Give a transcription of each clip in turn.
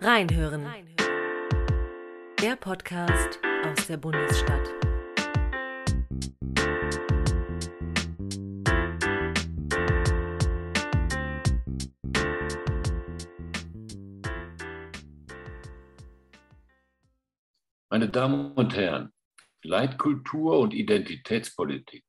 Reinhören. Der Podcast aus der Bundesstadt. Meine Damen und Herren, Leitkultur und Identitätspolitik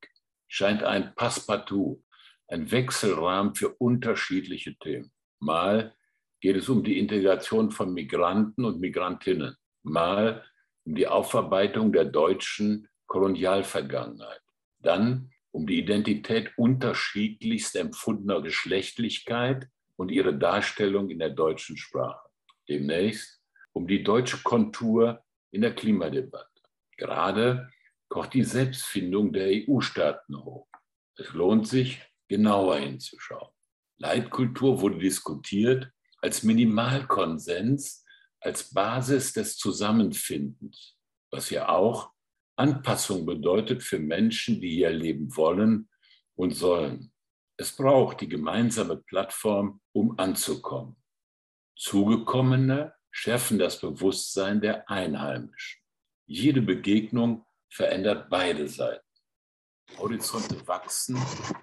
scheint ein Passepartout, ein Wechselrahmen für unterschiedliche Themen. Mal geht es um die Integration von Migranten und Migrantinnen, mal um die Aufarbeitung der deutschen Kolonialvergangenheit, dann um die Identität unterschiedlichst empfundener Geschlechtlichkeit und ihre Darstellung in der deutschen Sprache. Demnächst um die deutsche Kontur in der Klimadebatte. Gerade kocht die Selbstfindung der EU-Staaten hoch. Es lohnt sich, genauer hinzuschauen. Leitkultur wurde diskutiert als Minimalkonsens, als Basis des Zusammenfindens, was ja auch Anpassung bedeutet für Menschen, die hier leben wollen und sollen. Es braucht die gemeinsame Plattform, um anzukommen. Zugekommene schärfen das Bewusstsein der Einheimischen. Jede Begegnung verändert beide Seiten. Horizonte wachsen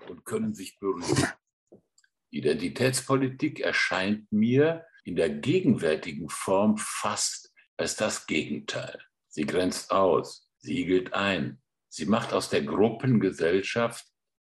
und können sich berühren. Identitätspolitik erscheint mir in der gegenwärtigen Form fast als das Gegenteil. Sie grenzt aus, siegelt ein. Sie macht aus der Gruppengesellschaft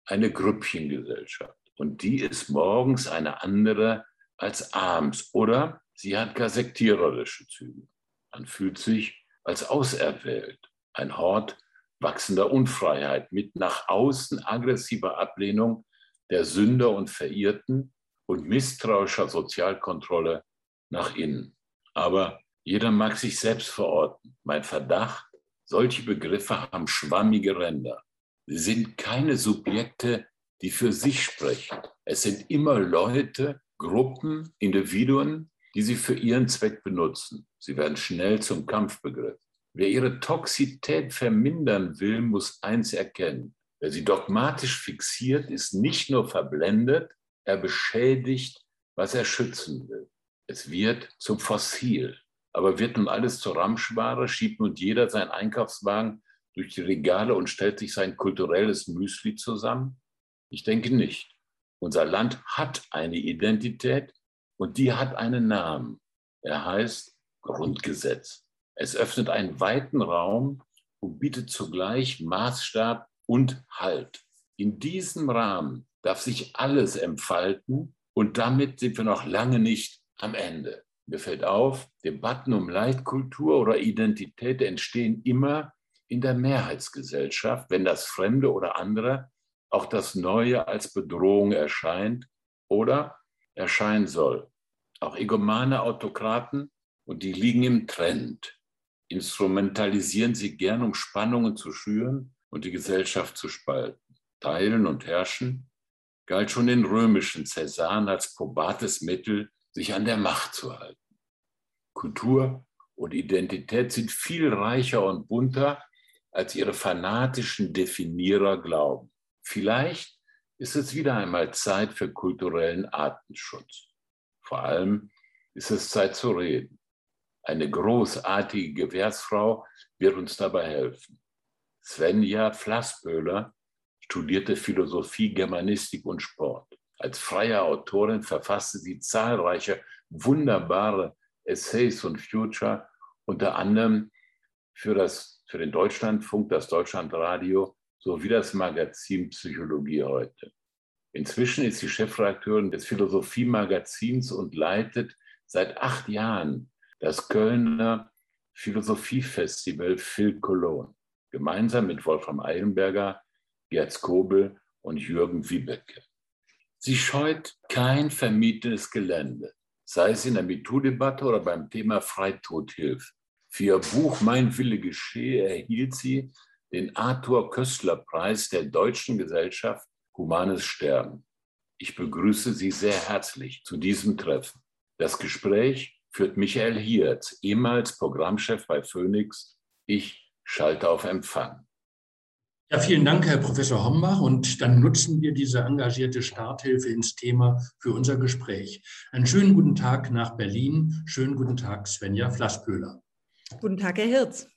eine Grüppchengesellschaft. Und die ist morgens eine andere als abends. Oder sie hat gar sektiererische Züge. Man fühlt sich als auserwählt, ein Hort wachsender Unfreiheit mit nach außen aggressiver Ablehnung der Sünder und Verirrten und misstrauischer Sozialkontrolle nach innen. Aber jeder mag sich selbst verorten. Mein Verdacht, solche Begriffe haben schwammige Ränder. Sie sind keine Subjekte, die für sich sprechen. Es sind immer Leute, Gruppen, Individuen, die sie für ihren Zweck benutzen. Sie werden schnell zum Kampfbegriff. Wer ihre Toxität vermindern will, muss eins erkennen. Wer sie dogmatisch fixiert, ist nicht nur verblendet, er beschädigt, was er schützen will. Es wird zum Fossil. Aber wird nun alles zur Ramschware, schiebt nun jeder seinen Einkaufswagen durch die Regale und stellt sich sein kulturelles Müsli zusammen? Ich denke nicht. Unser Land hat eine Identität und die hat einen Namen. Er heißt Grundgesetz. Es öffnet einen weiten Raum und bietet zugleich Maßstab und Halt. In diesem Rahmen darf sich alles entfalten und damit sind wir noch lange nicht am Ende. Mir fällt auf, Debatten um Leitkultur oder Identität entstehen immer in der Mehrheitsgesellschaft, wenn das Fremde oder andere, auch das Neue als Bedrohung erscheint oder erscheinen soll. Auch egomane Autokraten, und die liegen im Trend, instrumentalisieren sie gern, um Spannungen zu schüren und die Gesellschaft zu spalten. Teilen und Herrschen galt schon den römischen Cäsaren als probates Mittel, sich an der Macht zu halten. Kultur und Identität sind viel reicher und bunter, als ihre fanatischen Definierer glauben. Vielleicht ist es wieder einmal Zeit für kulturellen Artenschutz. Vor allem ist es Zeit zu reden. Eine großartige Gewährsfrau wird uns dabei helfen. Svenja Flassböhler studierte Philosophie, Germanistik und Sport. Als freie Autorin verfasste sie zahlreiche wunderbare Essays und Future, unter anderem für, das, für den Deutschlandfunk, das Deutschlandradio sowie das Magazin Psychologie heute. Inzwischen ist sie Chefredakteurin des Philosophiemagazins und leitet seit acht Jahren das Kölner Philosophiefestival Phil Cologne gemeinsam mit Wolfram Eilenberger, Gerd Skobel und Jürgen Wiebecke. Sie scheut kein vermietetes Gelände, sei es in der MeToo-Debatte oder beim Thema Freitodhilfe. Für ihr Buch Mein Wille geschehe erhielt sie den Arthur Köstler-Preis der Deutschen Gesellschaft Humanes Sterben. Ich begrüße Sie sehr herzlich zu diesem Treffen. Das Gespräch führt Michael Hiert, ehemals Programmchef bei Phoenix. Ich Schalte auf Empfang. Ja, vielen Dank, Herr Professor Hombach. Und dann nutzen wir diese engagierte Starthilfe ins Thema für unser Gespräch. Einen schönen guten Tag nach Berlin. Schönen guten Tag, Svenja Flassböhler. Guten Tag, Herr Hirz.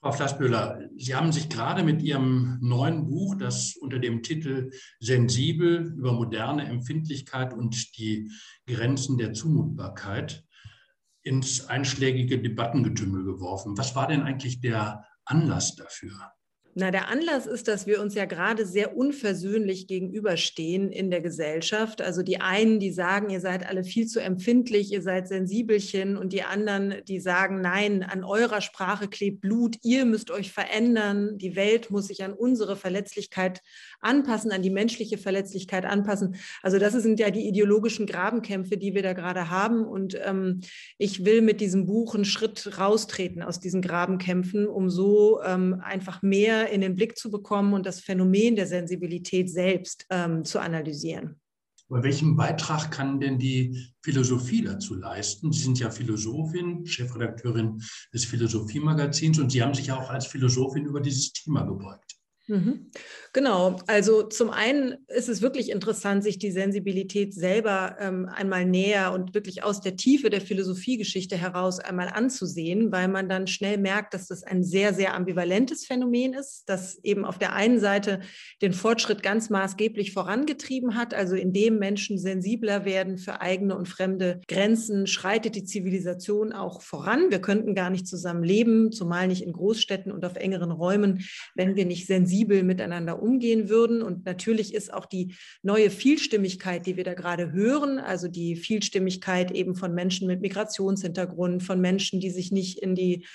Frau Flassböhler, Sie haben sich gerade mit Ihrem neuen Buch, das unter dem Titel Sensibel über moderne Empfindlichkeit und die Grenzen der Zumutbarkeit ins einschlägige Debattengetümmel geworfen. Was war denn eigentlich der Anlass dafür? Na, der Anlass ist, dass wir uns ja gerade sehr unversöhnlich gegenüberstehen in der Gesellschaft. Also die einen, die sagen, ihr seid alle viel zu empfindlich, ihr seid Sensibelchen und die anderen, die sagen, nein, an eurer Sprache klebt Blut, ihr müsst euch verändern, die Welt muss sich an unsere Verletzlichkeit anpassen, an die menschliche Verletzlichkeit anpassen. Also das sind ja die ideologischen Grabenkämpfe, die wir da gerade haben und ähm, ich will mit diesem Buch einen Schritt raustreten aus diesen Grabenkämpfen, um so ähm, einfach mehr in den Blick zu bekommen und das Phänomen der Sensibilität selbst ähm, zu analysieren. Aber welchen Beitrag kann denn die Philosophie dazu leisten? Sie sind ja Philosophin, Chefredakteurin des Philosophiemagazins und Sie haben sich ja auch als Philosophin über dieses Thema gebeugt. Mhm. Genau, also zum einen ist es wirklich interessant, sich die Sensibilität selber ähm, einmal näher und wirklich aus der Tiefe der Philosophiegeschichte heraus einmal anzusehen, weil man dann schnell merkt, dass das ein sehr, sehr ambivalentes Phänomen ist, das eben auf der einen Seite den Fortschritt ganz maßgeblich vorangetrieben hat, also indem Menschen sensibler werden für eigene und fremde Grenzen, schreitet die Zivilisation auch voran. Wir könnten gar nicht zusammen leben, zumal nicht in Großstädten und auf engeren Räumen, wenn wir nicht sensibel sensibel miteinander umgehen würden. Und natürlich ist auch die neue Vielstimmigkeit, die wir da gerade hören, also die Vielstimmigkeit eben von Menschen mit Migrationshintergrund, von Menschen, die sich nicht in die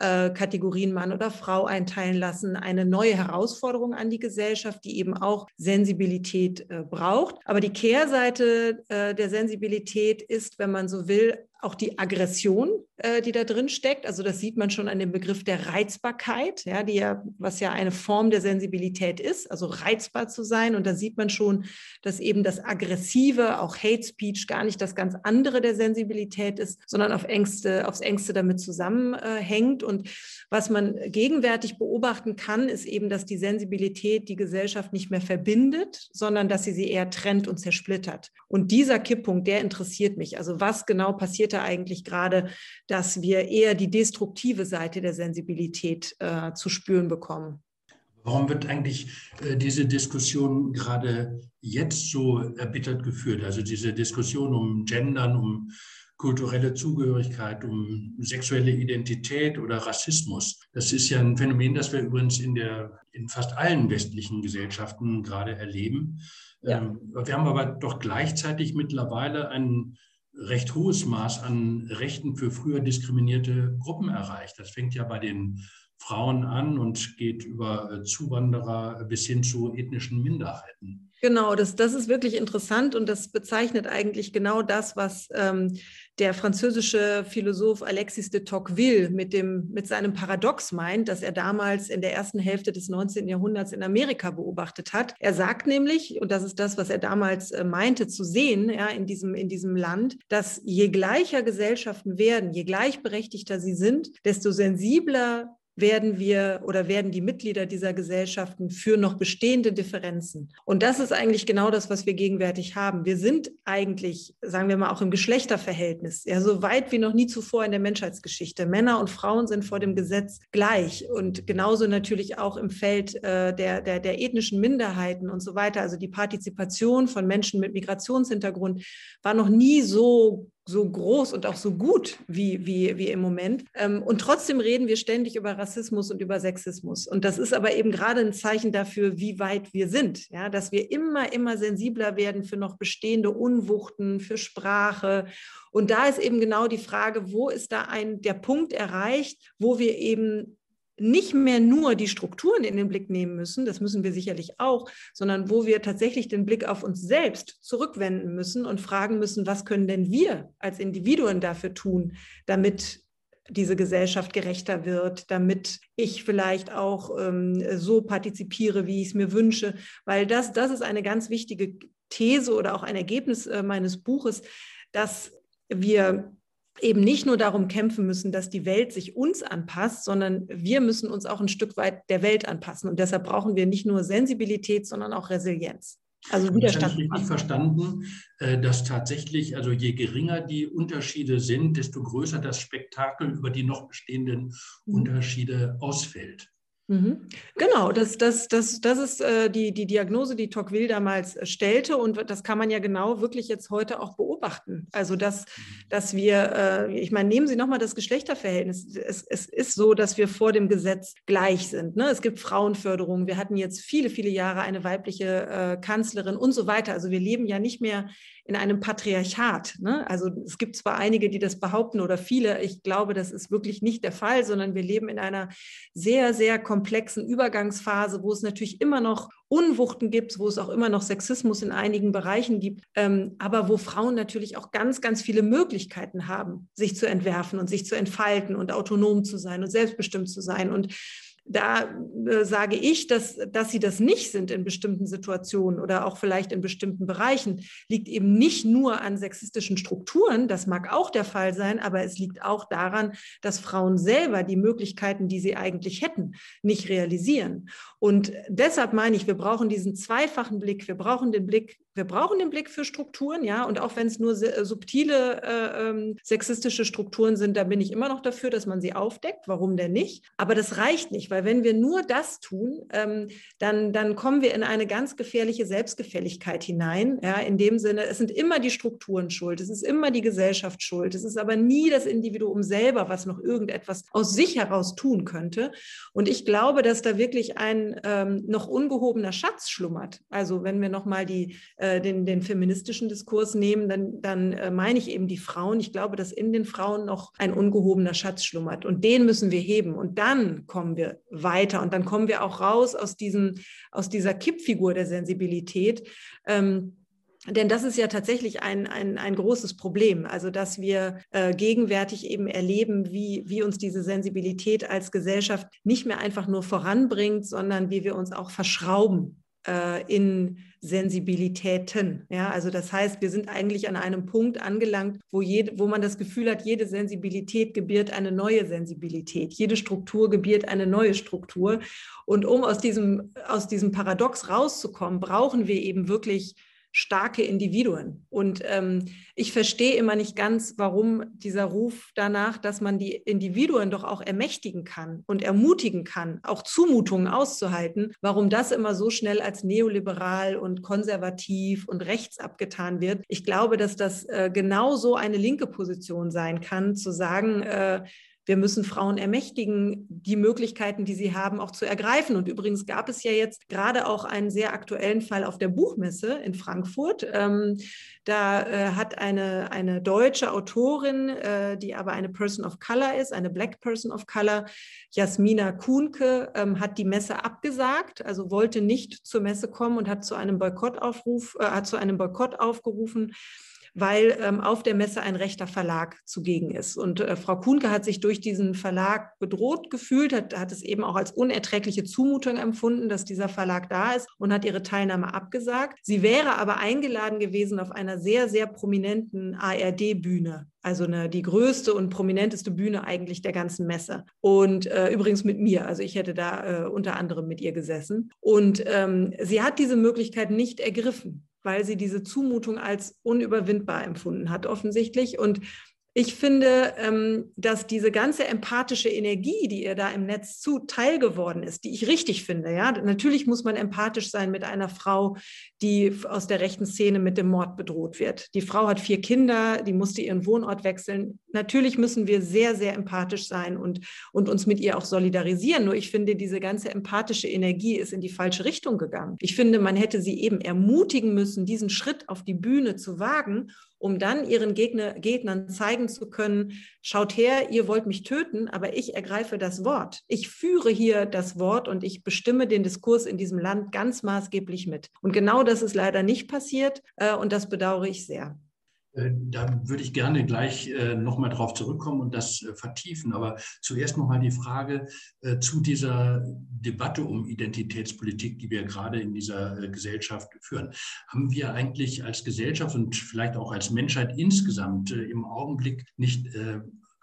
äh, Kategorien Mann oder Frau einteilen lassen, eine neue Herausforderung an die Gesellschaft, die eben auch Sensibilität äh, braucht. Aber die Kehrseite äh, der Sensibilität ist, wenn man so will, auch die Aggression, äh, die da drin steckt. Also das sieht man schon an dem Begriff der Reizbarkeit, ja, die ja, was ja eine Form der Sensibilität ist, also reizbar zu sein. Und da sieht man schon, dass eben das Aggressive, auch Hate Speech, gar nicht das ganz andere der Sensibilität ist, sondern auf Ängste, aufs Ängste damit zusammenhängt. Und was man gegenwärtig beobachten kann, ist eben, dass die Sensibilität die Gesellschaft nicht mehr verbindet, sondern dass sie sie eher trennt und zersplittert. Und dieser Kipppunkt, der interessiert mich. Also was genau passiert da eigentlich gerade, dass wir eher die destruktive Seite der Sensibilität äh, zu spüren bekommen. Warum wird eigentlich äh, diese Diskussion gerade jetzt so erbittert geführt? Also diese Diskussion um Gendern, um kulturelle Zugehörigkeit, um sexuelle Identität oder Rassismus. Das ist ja ein Phänomen, das wir übrigens in, der, in fast allen westlichen Gesellschaften gerade erleben. Ja. Ähm, wir haben aber doch gleichzeitig mittlerweile einen recht hohes Maß an Rechten für früher diskriminierte Gruppen erreicht. Das fängt ja bei den Frauen an und geht über äh, Zuwanderer bis hin zu ethnischen Minderheiten. Genau, das, das ist wirklich interessant und das bezeichnet eigentlich genau das, was ähm, der französische Philosoph Alexis de Tocqueville mit, dem, mit seinem Paradox meint, das er damals in der ersten Hälfte des 19. Jahrhunderts in Amerika beobachtet hat. Er sagt nämlich, und das ist das, was er damals äh, meinte zu sehen ja, in, diesem, in diesem Land, dass je gleicher Gesellschaften werden, je gleichberechtigter sie sind, desto sensibler werden wir oder werden die Mitglieder dieser Gesellschaften für noch bestehende Differenzen. Und das ist eigentlich genau das, was wir gegenwärtig haben. Wir sind eigentlich, sagen wir mal, auch im Geschlechterverhältnis, ja, so weit wie noch nie zuvor in der Menschheitsgeschichte. Männer und Frauen sind vor dem Gesetz gleich und genauso natürlich auch im Feld äh, der, der, der ethnischen Minderheiten und so weiter. Also die Partizipation von Menschen mit Migrationshintergrund war noch nie so so groß und auch so gut wie, wie, wie im Moment. Ähm, und trotzdem reden wir ständig über Rassismus und über Sexismus. Und das ist aber eben gerade ein Zeichen dafür, wie weit wir sind. Ja, dass wir immer, immer sensibler werden für noch bestehende Unwuchten, für Sprache. Und da ist eben genau die Frage, wo ist da ein, der Punkt erreicht, wo wir eben nicht mehr nur die Strukturen in den Blick nehmen müssen, das müssen wir sicherlich auch, sondern wo wir tatsächlich den Blick auf uns selbst zurückwenden müssen und fragen müssen, was können denn wir als Individuen dafür tun, damit diese Gesellschaft gerechter wird, damit ich vielleicht auch ähm, so partizipiere, wie ich es mir wünsche, weil das, das ist eine ganz wichtige These oder auch ein Ergebnis äh, meines Buches, dass wir eben nicht nur darum kämpfen müssen, dass die Welt sich uns anpasst, sondern wir müssen uns auch ein Stück weit der Welt anpassen. Und deshalb brauchen wir nicht nur Sensibilität, sondern auch Resilienz. Also Widerstand. Ich habe richtig verstanden, äh, dass tatsächlich, also je geringer die Unterschiede sind, desto größer das Spektakel über die noch bestehenden mhm. Unterschiede ausfällt. Mhm. Genau, das, das, das, das ist äh, die, die Diagnose, die Tocqueville damals äh, stellte und das kann man ja genau wirklich jetzt heute auch beobachten. Also, dass, mhm. dass wir, äh, ich meine, nehmen Sie nochmal das Geschlechterverhältnis. Es, es ist so, dass wir vor dem Gesetz gleich sind. Ne? Es gibt Frauenförderung. Wir hatten jetzt viele, viele Jahre eine weibliche äh, Kanzlerin und so weiter. Also, wir leben ja nicht mehr in einem Patriarchat. Ne? Also es gibt zwar einige, die das behaupten oder viele, ich glaube, das ist wirklich nicht der Fall, sondern wir leben in einer sehr, sehr komplexen Übergangsphase, wo es natürlich immer noch Unwuchten gibt, wo es auch immer noch Sexismus in einigen Bereichen gibt, ähm, aber wo Frauen natürlich auch ganz, ganz viele Möglichkeiten haben, sich zu entwerfen und sich zu entfalten und autonom zu sein und selbstbestimmt zu sein. Und da äh, sage ich, dass, dass sie das nicht sind in bestimmten Situationen oder auch vielleicht in bestimmten Bereichen, liegt eben nicht nur an sexistischen Strukturen, das mag auch der Fall sein, aber es liegt auch daran, dass Frauen selber die Möglichkeiten, die sie eigentlich hätten, nicht realisieren. Und deshalb meine ich, wir brauchen diesen zweifachen Blick. Wir brauchen den Blick wir brauchen den Blick für Strukturen, ja, und auch wenn es nur äh, subtile äh, ähm, sexistische Strukturen sind, da bin ich immer noch dafür, dass man sie aufdeckt. Warum denn nicht? Aber das reicht nicht, weil wenn wir nur das tun, ähm, dann, dann kommen wir in eine ganz gefährliche Selbstgefälligkeit hinein. Ja, in dem Sinne, es sind immer die Strukturen schuld, es ist immer die Gesellschaft schuld, es ist aber nie das Individuum selber, was noch irgendetwas aus sich heraus tun könnte. Und ich glaube, dass da wirklich ein ähm, noch ungehobener Schatz schlummert. Also wenn wir nochmal die äh, den, den feministischen Diskurs nehmen, dann, dann äh, meine ich eben die Frauen. Ich glaube, dass in den Frauen noch ein ungehobener Schatz schlummert und den müssen wir heben und dann kommen wir weiter und dann kommen wir auch raus aus, diesem, aus dieser Kippfigur der Sensibilität. Ähm, denn das ist ja tatsächlich ein, ein, ein großes Problem, also dass wir äh, gegenwärtig eben erleben, wie, wie uns diese Sensibilität als Gesellschaft nicht mehr einfach nur voranbringt, sondern wie wir uns auch verschrauben äh, in Sensibilitäten. Ja, also das heißt, wir sind eigentlich an einem Punkt angelangt, wo, jede, wo man das Gefühl hat, jede Sensibilität gebiert eine neue Sensibilität, jede Struktur gebiert eine neue Struktur. Und um aus diesem, aus diesem Paradox rauszukommen, brauchen wir eben wirklich starke Individuen. Und ähm, ich verstehe immer nicht ganz, warum dieser Ruf danach, dass man die Individuen doch auch ermächtigen kann und ermutigen kann, auch Zumutungen auszuhalten, warum das immer so schnell als neoliberal und konservativ und rechts abgetan wird. Ich glaube, dass das äh, genauso eine linke Position sein kann, zu sagen, äh, wir müssen Frauen ermächtigen, die Möglichkeiten, die sie haben, auch zu ergreifen. Und übrigens gab es ja jetzt gerade auch einen sehr aktuellen Fall auf der Buchmesse in Frankfurt. Ähm, da äh, hat eine, eine deutsche Autorin, äh, die aber eine Person of Color ist, eine Black Person of Color, Jasmina Kuhnke, ähm, hat die Messe abgesagt, also wollte nicht zur Messe kommen und hat zu einem Boykottaufruf, äh, hat zu einem Boykott aufgerufen weil ähm, auf der Messe ein rechter Verlag zugegen ist. Und äh, Frau Kuhnke hat sich durch diesen Verlag bedroht gefühlt, hat, hat es eben auch als unerträgliche Zumutung empfunden, dass dieser Verlag da ist und hat ihre Teilnahme abgesagt. Sie wäre aber eingeladen gewesen auf einer sehr, sehr prominenten ARD-Bühne also eine, die größte und prominenteste Bühne eigentlich der ganzen Messe. Und äh, übrigens mit mir, also ich hätte da äh, unter anderem mit ihr gesessen. Und ähm, sie hat diese Möglichkeit nicht ergriffen weil sie diese Zumutung als unüberwindbar empfunden hat, offensichtlich. Und ich finde, ähm, dass diese ganze empathische Energie, die ihr da im Netz zuteil geworden ist, die ich richtig finde, ja, natürlich muss man empathisch sein mit einer Frau, die aus der rechten Szene mit dem Mord bedroht wird. Die Frau hat vier Kinder, die musste ihren Wohnort wechseln. Natürlich müssen wir sehr, sehr empathisch sein und, und uns mit ihr auch solidarisieren. Nur ich finde, diese ganze empathische Energie ist in die falsche Richtung gegangen. Ich finde, man hätte sie eben ermutigen müssen, diesen Schritt auf die Bühne zu wagen um dann ihren Gegner, Gegnern zeigen zu können, schaut her, ihr wollt mich töten, aber ich ergreife das Wort. Ich führe hier das Wort und ich bestimme den Diskurs in diesem Land ganz maßgeblich mit. Und genau das ist leider nicht passiert äh, und das bedauere ich sehr. Äh, da würde ich gerne gleich äh, nochmal drauf zurückkommen und das äh, vertiefen. Aber zuerst nochmal die Frage zu dieser Debatte um Identitätspolitik, die wir gerade in dieser Gesellschaft führen. Haben wir eigentlich als Gesellschaft und vielleicht auch als Menschheit insgesamt im Augenblick nicht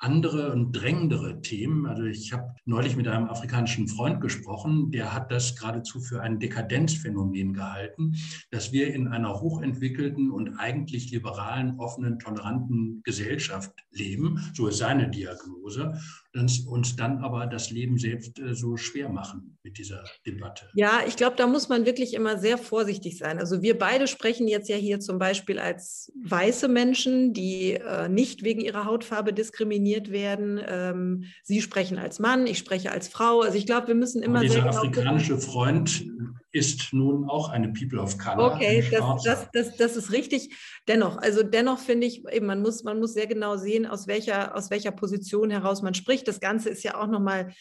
andere und drängendere Themen. Also ich habe neulich mit einem afrikanischen Freund gesprochen, der hat das geradezu für ein Dekadenzphänomen gehalten, dass wir in einer hochentwickelten und eigentlich liberalen, offenen, toleranten Gesellschaft leben. So ist seine Diagnose uns dann aber das Leben selbst äh, so schwer machen mit dieser Debatte. Ja, ich glaube, da muss man wirklich immer sehr vorsichtig sein. Also wir beide sprechen jetzt ja hier zum Beispiel als weiße Menschen, die äh, nicht wegen ihrer Hautfarbe diskriminiert werden. Ähm, Sie sprechen als Mann, ich spreche als Frau. Also ich glaube, wir müssen immer aber dieser sehr genau afrikanische Freund ist nun auch eine People of Color. Okay, das, das, das, das, ist richtig. Dennoch, also dennoch finde ich, eben, man muss, man muss sehr genau sehen, aus welcher, aus welcher Position heraus man spricht. Das Ganze ist ja auch nochmal,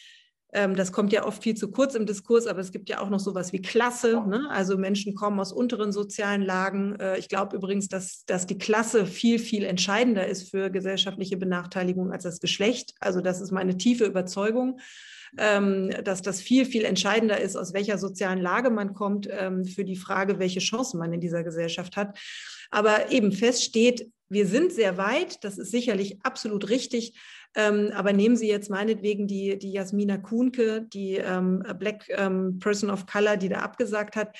ähm, das kommt ja oft viel zu kurz im Diskurs, aber es gibt ja auch noch sowas wie Klasse. Ne? Also Menschen kommen aus unteren sozialen Lagen. Äh, ich glaube übrigens, dass, dass die Klasse viel, viel entscheidender ist für gesellschaftliche Benachteiligung als das Geschlecht. Also das ist meine tiefe Überzeugung dass das viel, viel entscheidender ist, aus welcher sozialen Lage man kommt, ähm, für die Frage, welche Chancen man in dieser Gesellschaft hat. Aber eben fest steht, wir sind sehr weit, das ist sicherlich absolut richtig. Ähm, aber nehmen Sie jetzt meinetwegen die, die Jasmina Kuhnke, die ähm, Black ähm, Person of Color, die da abgesagt hat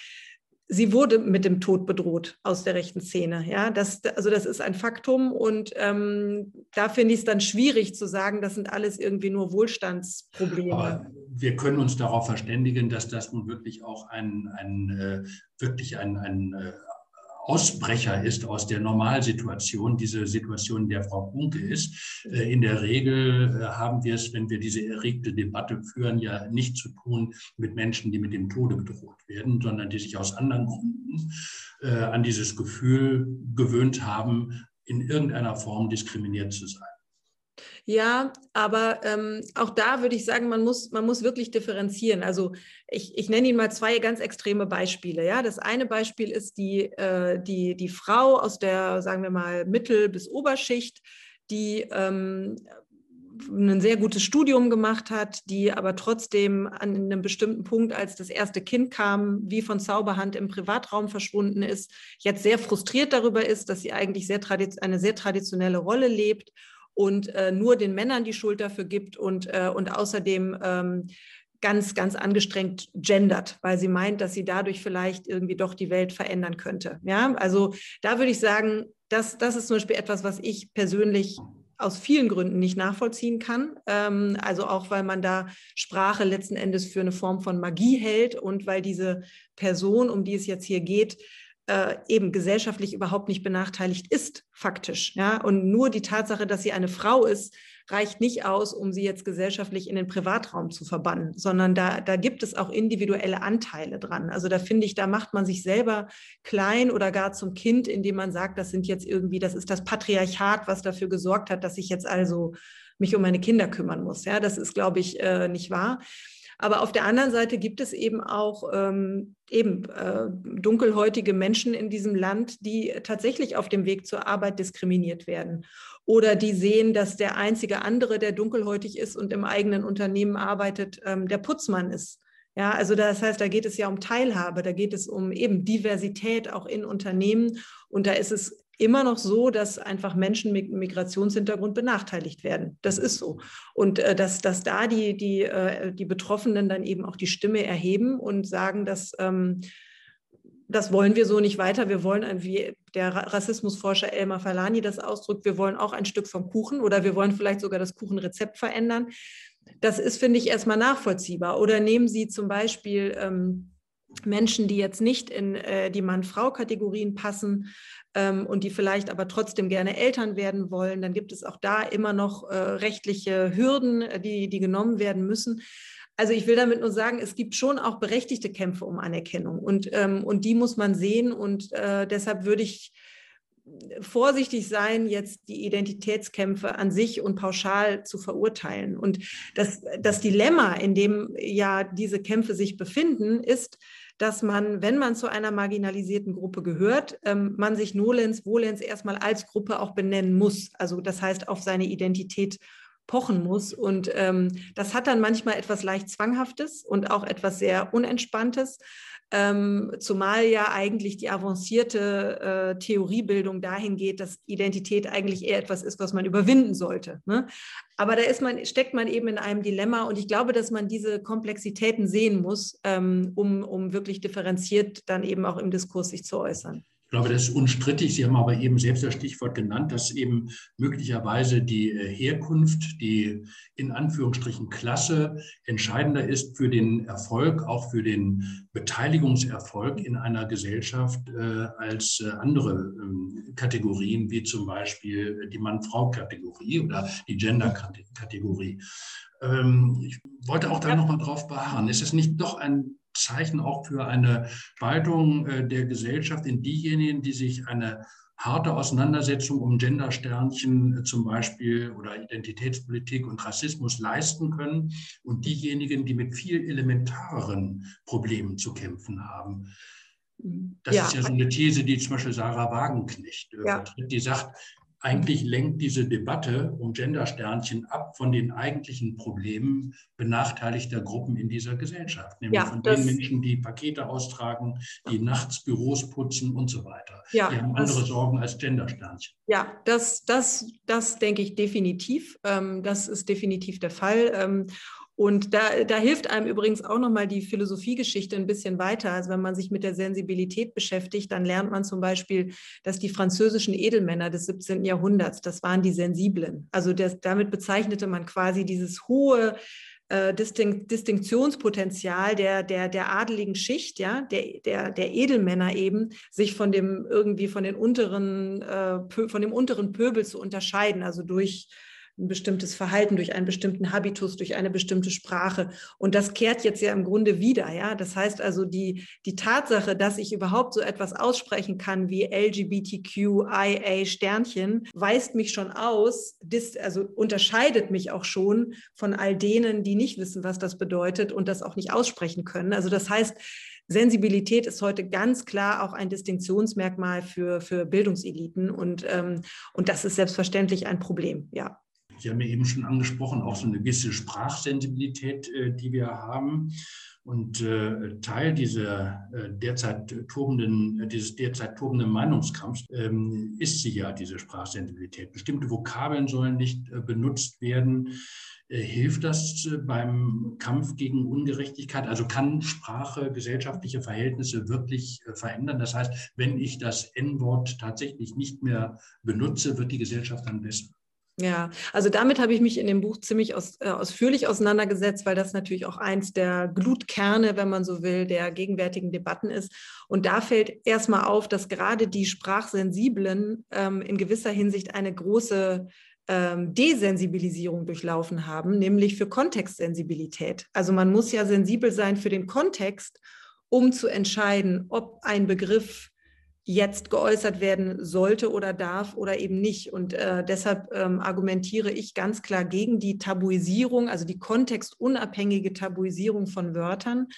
sie wurde mit dem Tod bedroht aus der rechten Szene. Ja, das, also das ist ein Faktum und ähm, da finde ich es dann schwierig zu sagen, das sind alles irgendwie nur Wohlstandsprobleme. Aber wir können uns darauf verständigen, dass das nun wirklich auch ein, ein äh, wirklich ein, ein äh, Ausbrecher ist aus der Normalsituation, diese Situation, in der Frau Bunke ist. Äh, in der Regel äh, haben wir es, wenn wir diese erregte Debatte führen, ja nicht zu tun mit Menschen, die mit dem Tode bedroht werden, sondern die sich aus anderen Gründen äh, an dieses Gefühl gewöhnt haben, in irgendeiner Form diskriminiert zu sein. Ja, aber ähm, auch da würde ich sagen, man muss, man muss wirklich differenzieren. Also ich, ich nenne Ihnen mal zwei ganz extreme Beispiele. Ja? Das eine Beispiel ist die, äh, die, die Frau aus der, sagen wir mal, Mittel- bis Oberschicht, die ähm, ein sehr gutes Studium gemacht hat, die aber trotzdem an einem bestimmten Punkt, als das erste Kind kam, wie von Zauberhand im Privatraum verschwunden ist, jetzt sehr frustriert darüber ist, dass sie eigentlich sehr eine sehr traditionelle Rolle lebt und äh, nur den Männern die Schuld dafür gibt und, äh, und außerdem ähm, ganz, ganz angestrengt gendert, weil sie meint, dass sie dadurch vielleicht irgendwie doch die Welt verändern könnte. Ja, also da würde ich sagen, das, das ist zum Beispiel etwas, was ich persönlich aus vielen Gründen nicht nachvollziehen kann. Ähm, also auch, weil man da Sprache letzten Endes für eine Form von Magie hält und weil diese Person, um die es jetzt hier geht, äh, eben gesellschaftlich überhaupt nicht benachteiligt ist, faktisch. Ja? Und nur die Tatsache, dass sie eine Frau ist, reicht nicht aus, um sie jetzt gesellschaftlich in den Privatraum zu verbannen, sondern da, da gibt es auch individuelle Anteile dran. Also da finde ich, da macht man sich selber klein oder gar zum Kind, indem man sagt, das sind jetzt irgendwie, das ist das Patriarchat, was dafür gesorgt hat, dass ich jetzt also mich um meine Kinder kümmern muss. Ja, das ist, glaube ich, äh, nicht wahr. Aber auf der anderen Seite gibt es eben auch ähm, eben äh, dunkelhäutige Menschen in diesem Land, die tatsächlich auf dem Weg zur Arbeit diskriminiert werden. Oder die sehen, dass der einzige andere, der dunkelhäutig ist und im eigenen Unternehmen arbeitet, ähm, der Putzmann ist. Ja, also das heißt, da geht es ja um Teilhabe, da geht es um eben Diversität auch in Unternehmen. Und da ist es immer noch so, dass einfach Menschen mit Migrationshintergrund benachteiligt werden. Das ist so. Und äh, dass, dass da die, die, äh, die Betroffenen dann eben auch die Stimme erheben und sagen, dass ähm, das wollen wir so nicht weiter. Wir wollen, wie der Rassismusforscher Elmar Falani das ausdrückt, wir wollen auch ein Stück vom Kuchen oder wir wollen vielleicht sogar das Kuchenrezept verändern. Das ist, finde ich, erstmal nachvollziehbar. Oder nehmen Sie zum Beispiel ähm, Menschen, die jetzt nicht in äh, die Mann-Frau-Kategorien passen, ähm, und die vielleicht aber trotzdem gerne Eltern werden wollen, dann gibt es auch da immer noch äh, rechtliche Hürden, äh, die, die genommen werden müssen. Also ich will damit nur sagen, es gibt schon auch berechtigte Kämpfe um Anerkennung und, ähm, und die muss man sehen und äh, deshalb würde ich vorsichtig sein, jetzt die Identitätskämpfe an sich und pauschal zu verurteilen. Und das, das Dilemma, in dem ja diese Kämpfe sich befinden, ist, dass man, wenn man zu einer marginalisierten Gruppe gehört, ähm, man sich nolens, volens erstmal als Gruppe auch benennen muss. Also das heißt, auf seine Identität pochen muss. Und ähm, das hat dann manchmal etwas leicht Zwanghaftes und auch etwas sehr Unentspanntes. Ähm, zumal ja eigentlich die avancierte äh, Theoriebildung dahin geht, dass Identität eigentlich eher etwas ist, was man überwinden sollte. Ne? Aber da ist man, steckt man eben in einem Dilemma und ich glaube, dass man diese Komplexitäten sehen muss, ähm, um, um wirklich differenziert dann eben auch im Diskurs sich zu äußern. Ich glaube, das ist unstrittig. Sie haben aber eben selbst das Stichwort genannt, dass eben möglicherweise die äh, Herkunft, die in Anführungsstrichen Klasse entscheidender ist für den Erfolg, auch für den Beteiligungserfolg in einer Gesellschaft äh, als äh, andere ähm, Kategorien, wie zum Beispiel die Mann-Frau-Kategorie oder die Gender-Kategorie. Ähm, ich wollte auch da nochmal drauf beharren. Ist es nicht doch ein Zeichen auch für eine Spaltung äh, der Gesellschaft in diejenigen, die sich eine harte Auseinandersetzung um Gendersternchen äh, zum Beispiel oder Identitätspolitik und Rassismus leisten können und diejenigen, die mit viel elementareren Problemen zu kämpfen haben. Das ja. ist ja so eine These, die zum Beispiel Sarah Wagenknecht äh, ja. vertritt, die sagt, eigentlich lenkt diese Debatte um Gendersternchen ab von den eigentlichen Problemen benachteiligter Gruppen in dieser Gesellschaft, nämlich ja, von den Menschen, die Pakete austragen, die nachts Büros putzen und so weiter. Ja, die haben andere das, Sorgen als Gendersternchen. Ja, das, das, das denke ich definitiv. Ähm, das ist definitiv der Fall. Und da, da hilft einem übrigens auch nochmal die Philosophiegeschichte ein bisschen weiter. Also wenn man sich mit der Sensibilität beschäftigt, dann lernt man zum Beispiel, dass die französischen Edelmänner des 17. Jahrhunderts, das waren die Sensiblen. Also das, damit bezeichnete man quasi dieses hohe äh, Distinkt, Distinktionspotenzial der, der, der adeligen Schicht, ja, der, der, der Edelmänner eben, sich von dem irgendwie von den unteren, äh, von dem unteren Pöbel zu unterscheiden, also durch ein bestimmtes Verhalten, durch einen bestimmten Habitus, durch eine bestimmte Sprache. Und das kehrt jetzt ja im Grunde wieder. Ja? Das heißt also, die, die Tatsache, dass ich überhaupt so etwas aussprechen kann wie LGBTQIA Sternchen, weist mich schon aus, also unterscheidet mich auch schon von all denen, die nicht wissen, was das bedeutet und das auch nicht aussprechen können. Also das heißt, Sensibilität ist heute ganz klar auch ein Distinktionsmerkmal für, für Bildungseliten und, ähm, und das ist selbstverständlich ein Problem, ja. Sie haben ja eben schon angesprochen, auch so eine gewisse Sprachsensibilität, äh, die wir haben. Und äh, Teil dieser äh, derzeit tobenden, dieses derzeit tobenden Meinungskampfs ähm, ist sie ja, diese Sprachsensibilität. Bestimmte Vokabeln sollen nicht benutzt werden. Hilft das beim Kampf gegen Ungerechtigkeit? Also kann Sprache gesellschaftliche Verhältnisse wirklich verändern? Das heißt, wenn ich das N-Wort tatsächlich nicht mehr benutze, wird die Gesellschaft dann besser? Ja, also damit habe ich mich in dem Buch ziemlich aus, äh, ausführlich auseinandergesetzt, weil das natürlich auch eins der Glutkerne, wenn man so will, der gegenwärtigen Debatten ist. Und da fällt erstmal auf, dass gerade die Sprachsensiblen ähm, in gewisser Hinsicht eine große ähm, Desensibilisierung durchlaufen haben, nämlich für Kontextsensibilität. Also man muss ja sensibel sein für den Kontext, um zu entscheiden, ob ein Begriff jetzt geäußert werden sollte oder darf oder eben nicht. Und äh, deshalb ähm, argumentiere ich ganz klar gegen die Tabuisierung, also die kontextunabhängige Tabuisierung von Wörtern,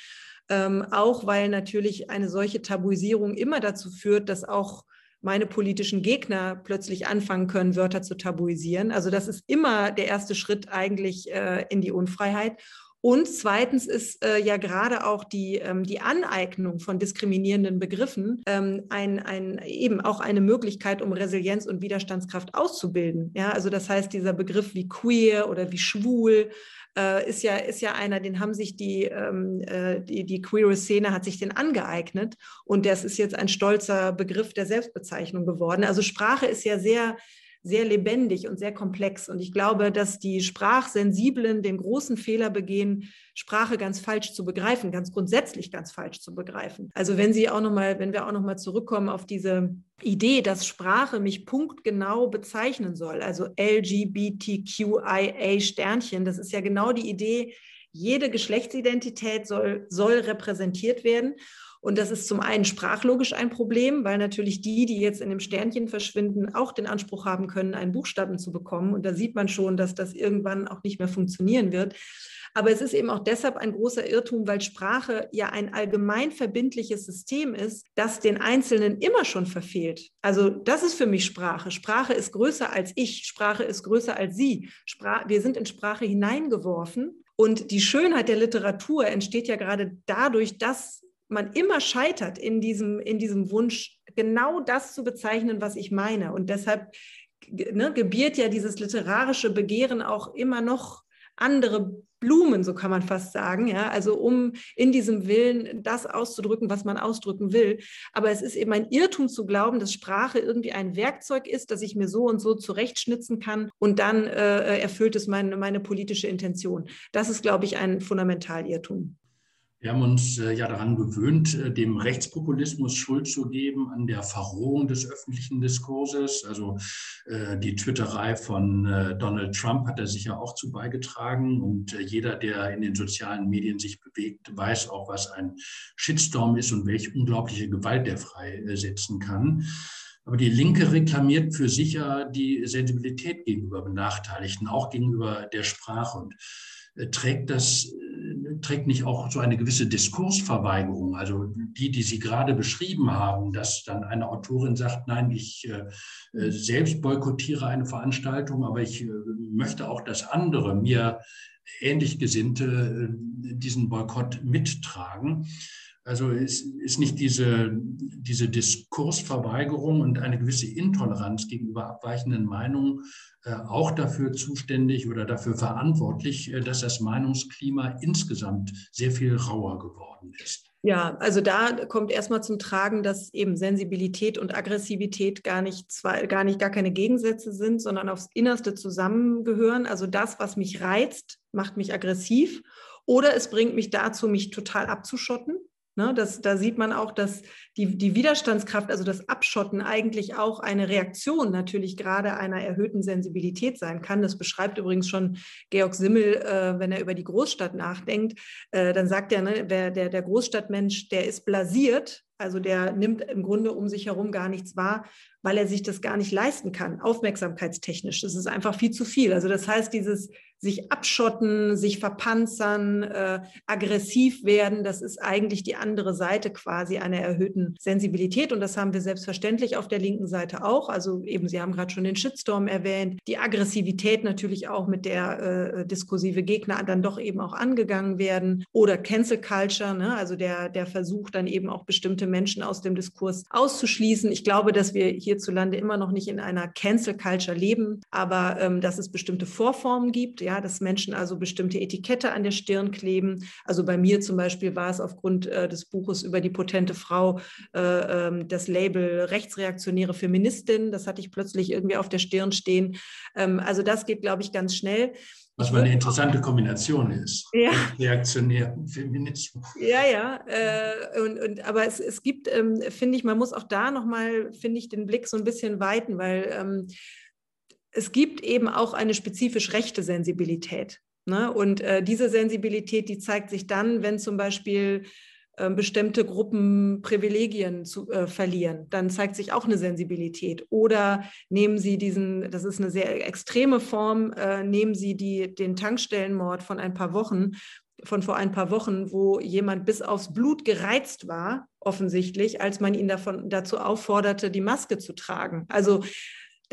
ähm, auch weil natürlich eine solche Tabuisierung immer dazu führt, dass auch meine politischen Gegner plötzlich anfangen können, Wörter zu tabuisieren. Also das ist immer der erste Schritt eigentlich äh, in die Unfreiheit. Und zweitens ist äh, ja gerade auch die, ähm, die Aneignung von diskriminierenden Begriffen ähm, ein, ein, eben auch eine Möglichkeit, um Resilienz und Widerstandskraft auszubilden. Ja, also das heißt, dieser Begriff wie queer oder wie schwul äh, ist, ja, ist ja einer, den haben sich die, ähm, äh, die, die queere Szene hat sich den angeeignet. Und das ist jetzt ein stolzer Begriff der Selbstbezeichnung geworden. Also Sprache ist ja sehr sehr lebendig und sehr komplex. Und ich glaube, dass die Sprachsensiblen den großen Fehler begehen, Sprache ganz falsch zu begreifen, ganz grundsätzlich ganz falsch zu begreifen. Also wenn Sie auch noch mal, wenn wir auch noch mal zurückkommen auf diese Idee, dass Sprache mich punktgenau bezeichnen soll, also LGBTQIA Sternchen, das ist ja genau die Idee, jede Geschlechtsidentität soll, soll repräsentiert werden. Und das ist zum einen sprachlogisch ein Problem, weil natürlich die, die jetzt in dem Sternchen verschwinden, auch den Anspruch haben können, einen Buchstaben zu bekommen. Und da sieht man schon, dass das irgendwann auch nicht mehr funktionieren wird. Aber es ist eben auch deshalb ein großer Irrtum, weil Sprache ja ein allgemein verbindliches System ist, das den Einzelnen immer schon verfehlt. Also das ist für mich Sprache. Sprache ist größer als ich. Sprache ist größer als Sie. Spra wir sind in Sprache hineingeworfen. Und die Schönheit der Literatur entsteht ja gerade dadurch, dass man immer scheitert in diesem, in diesem Wunsch, genau das zu bezeichnen, was ich meine. Und deshalb ne, gebiert ja dieses literarische Begehren auch immer noch andere Blumen, so kann man fast sagen, ja, also um in diesem Willen das auszudrücken, was man ausdrücken will. Aber es ist eben ein Irrtum zu glauben, dass Sprache irgendwie ein Werkzeug ist, das ich mir so und so zurechtschnitzen kann und dann äh, erfüllt es meine, meine politische Intention. Das ist, glaube ich, ein Fundamentalirrtum. Wir haben uns äh, ja daran gewöhnt, äh, dem Rechtspopulismus Schuld zu geben an der Verrohung des öffentlichen Diskurses. Also äh, die Twitterei von Donald Trump hat da sicher auch zu beigetragen. Und jeder, der in den sozialen Medien sich bewegt, weiß auch, was ein Shitstorm ist und welche unglaubliche Gewalt der freisetzen kann. Aber die Linke reklamiert für sich ja die Sensibilität gegenüber Benachteiligten, auch gegenüber der Sprache. Und trägt das trägt nicht auch so eine gewisse Diskursverweigerung? Also die, die Sie gerade beschrieben haben, dass dann eine Autorin sagt, nein, ich äh, äh, selbst boykottiere eine Veranstaltung, aber ich äh, möchte auch, dass andere mir ähnlich Gesinnte diesen Boykott mittragen. Also ist, ist nicht diese, diese Diskursverweigerung und eine gewisse Intoleranz gegenüber abweichenden Meinungen äh, auch dafür zuständig oder dafür verantwortlich, äh, dass das Meinungsklima insgesamt sehr viel rauer geworden ist. Ja, also da kommt erstmal zum Tragen, dass eben Sensibilität und Aggressivität gar nicht zwei, gar nicht gar keine Gegensätze sind, sondern aufs Innerste zusammengehören. Also das, was mich reizt, macht mich aggressiv oder es bringt mich dazu, mich total abzuschotten. Ne, das, da sieht man auch, dass die, die Widerstandskraft, also das Abschotten eigentlich auch eine Reaktion natürlich gerade einer erhöhten Sensibilität sein kann. Das beschreibt übrigens schon Georg Simmel, äh, wenn er über die Großstadt nachdenkt. Äh, dann sagt er, ne, der, der, Großstadtmensch, der ist blasiert, also der nimmt im Grunde um sich herum gar nichts wahr, weil er sich das gar nicht leisten kann, aufmerksamkeitstechnisch. Das ist einfach viel zu viel. Also das heißt, dieses sich abschotten, sich verpanzern, äh, aggressiv werden. Das ist eigentlich die andere Seite quasi einer erhöhten Sensibilität. Und das haben wir selbstverständlich auf der linken Seite auch. Also eben, Sie haben gerade schon den Shitstorm erwähnt, die Aggressivität natürlich auch, mit der äh, diskursive Gegner dann doch eben auch angegangen werden. Oder Cancel Culture, ne? also der, der Versuch dann eben auch bestimmte Menschen aus dem Diskurs auszuschließen. Ich glaube, dass wir hierzulande immer noch nicht in einer Cancel Culture leben, aber ähm, dass es bestimmte Vorformen gibt. Ja, ja, dass Menschen also bestimmte Etikette an der Stirn kleben. Also bei mir zum Beispiel war es aufgrund äh, des Buches über die potente Frau äh, äh, das Label rechtsreaktionäre Feministin. Das hatte ich plötzlich irgendwie auf der Stirn stehen. Ähm, also das geht, glaube ich, ganz schnell. Was mal eine interessante Kombination ist. Ja. Reaktionären Feminismus. Ja, ja. Äh, und, und, aber es, es gibt, ähm, finde ich, man muss auch da nochmal, finde ich, den Blick so ein bisschen weiten, weil ähm, es gibt eben auch eine spezifisch rechte Sensibilität. Ne? Und äh, diese Sensibilität, die zeigt sich dann, wenn zum Beispiel äh, bestimmte Gruppen Privilegien zu, äh, verlieren, dann zeigt sich auch eine Sensibilität. Oder nehmen Sie diesen, das ist eine sehr extreme Form, äh, nehmen Sie die, den Tankstellenmord von ein paar Wochen, von vor ein paar Wochen, wo jemand bis aufs Blut gereizt war, offensichtlich, als man ihn davon, dazu aufforderte, die Maske zu tragen. Also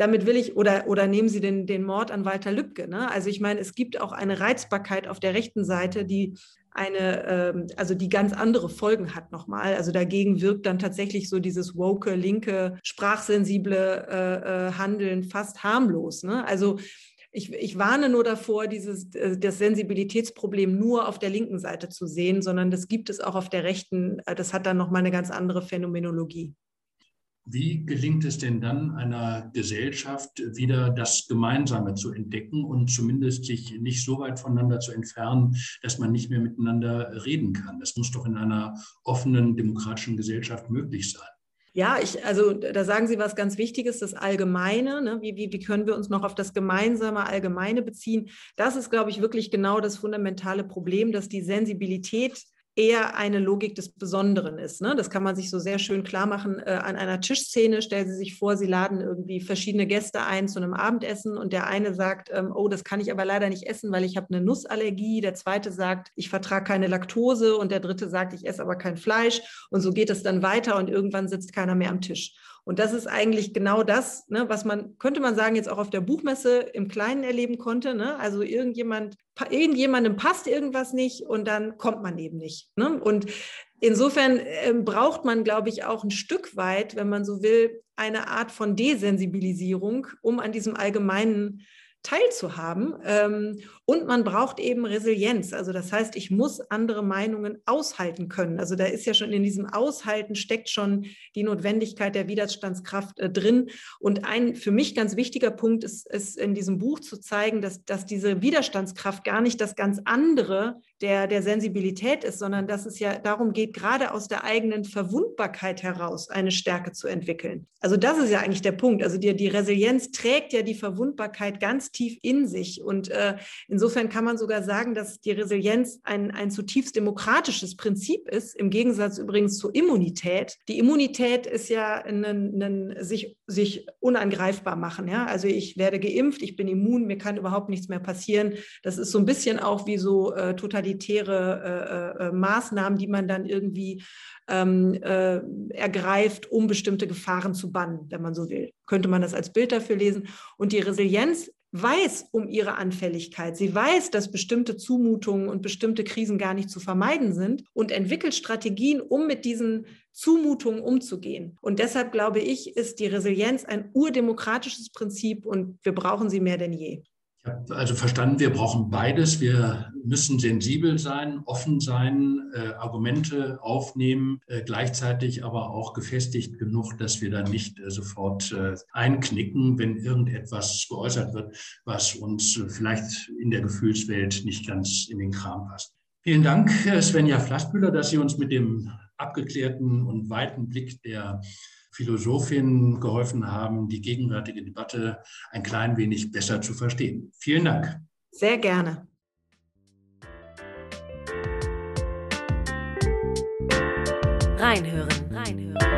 damit will ich, oder, oder nehmen Sie den, den Mord an Walter Lübcke. Ne? Also ich meine, es gibt auch eine Reizbarkeit auf der rechten Seite, die eine, ähm, also die ganz andere Folgen hat nochmal. Also dagegen wirkt dann tatsächlich so dieses woke, linke, sprachsensible äh, äh, Handeln fast harmlos. Ne? Also ich, ich, warne nur davor, dieses, äh, das Sensibilitätsproblem nur auf der linken Seite zu sehen, sondern das gibt es auch auf der rechten. Äh, das hat dann nochmal eine ganz andere Phänomenologie. Wie gelingt es denn dann einer Gesellschaft wieder das Gemeinsame zu entdecken und zumindest sich nicht so weit voneinander zu entfernen, dass man nicht mehr miteinander reden kann? Das muss doch in einer offenen demokratischen Gesellschaft möglich sein. Ja, ich, also da sagen Sie was ganz Wichtiges, das Allgemeine. Ne? Wie, wie, wie können wir uns noch auf das gemeinsame Allgemeine beziehen? Das ist, glaube ich, wirklich genau das fundamentale Problem, dass die Sensibilität eher eine Logik des Besonderen ist. Ne? Das kann man sich so sehr schön klar machen äh, an einer Tischszene. Stellen Sie sich vor, Sie laden irgendwie verschiedene Gäste ein zu einem Abendessen und der eine sagt, ähm, oh, das kann ich aber leider nicht essen, weil ich habe eine Nussallergie. Der zweite sagt, ich vertrage keine Laktose und der dritte sagt, ich esse aber kein Fleisch. Und so geht es dann weiter und irgendwann sitzt keiner mehr am Tisch. Und das ist eigentlich genau das, ne, was man, könnte man sagen, jetzt auch auf der Buchmesse im Kleinen erleben konnte. Ne? Also irgendjemand, irgendjemandem passt irgendwas nicht und dann kommt man eben nicht. Ne? Und insofern äh, braucht man, glaube ich, auch ein Stück weit, wenn man so will, eine Art von Desensibilisierung, um an diesem allgemeinen teilzuhaben. Und man braucht eben Resilienz. Also das heißt, ich muss andere Meinungen aushalten können. Also da ist ja schon in diesem Aushalten steckt schon die Notwendigkeit der Widerstandskraft äh, drin. Und ein für mich ganz wichtiger Punkt ist, ist in diesem Buch zu zeigen, dass, dass diese Widerstandskraft gar nicht das ganz andere der, der Sensibilität ist, sondern dass es ja darum geht, gerade aus der eigenen Verwundbarkeit heraus eine Stärke zu entwickeln. Also das ist ja eigentlich der Punkt. Also die, die Resilienz trägt ja die Verwundbarkeit ganz tief in sich. Und äh, insofern kann man sogar sagen, dass die Resilienz ein, ein zutiefst demokratisches Prinzip ist, im Gegensatz übrigens zur Immunität. Die Immunität ist ja ein, ein, sich, sich unangreifbar machen. Ja? Also ich werde geimpft, ich bin immun, mir kann überhaupt nichts mehr passieren. Das ist so ein bisschen auch wie so äh, totalitäre äh, äh, Maßnahmen, die man dann irgendwie ähm, äh, ergreift, um bestimmte Gefahren zu bannen, wenn man so will. Könnte man das als Bild dafür lesen. Und die Resilienz weiß um ihre Anfälligkeit. Sie weiß, dass bestimmte Zumutungen und bestimmte Krisen gar nicht zu vermeiden sind und entwickelt Strategien, um mit diesen Zumutungen umzugehen. Und deshalb glaube ich, ist die Resilienz ein urdemokratisches Prinzip und wir brauchen sie mehr denn je. Ich habe also verstanden, wir brauchen beides. Wir müssen sensibel sein, offen sein, äh, Argumente aufnehmen, äh, gleichzeitig aber auch gefestigt genug, dass wir dann nicht äh, sofort äh, einknicken, wenn irgendetwas geäußert wird, was uns äh, vielleicht in der Gefühlswelt nicht ganz in den Kram passt. Vielen Dank, äh, Svenja Flassbühler, dass Sie uns mit dem abgeklärten und weiten Blick der Philosophinnen geholfen haben, die gegenwärtige Debatte ein klein wenig besser zu verstehen. Vielen Dank. Sehr gerne. Reinhören, reinhören.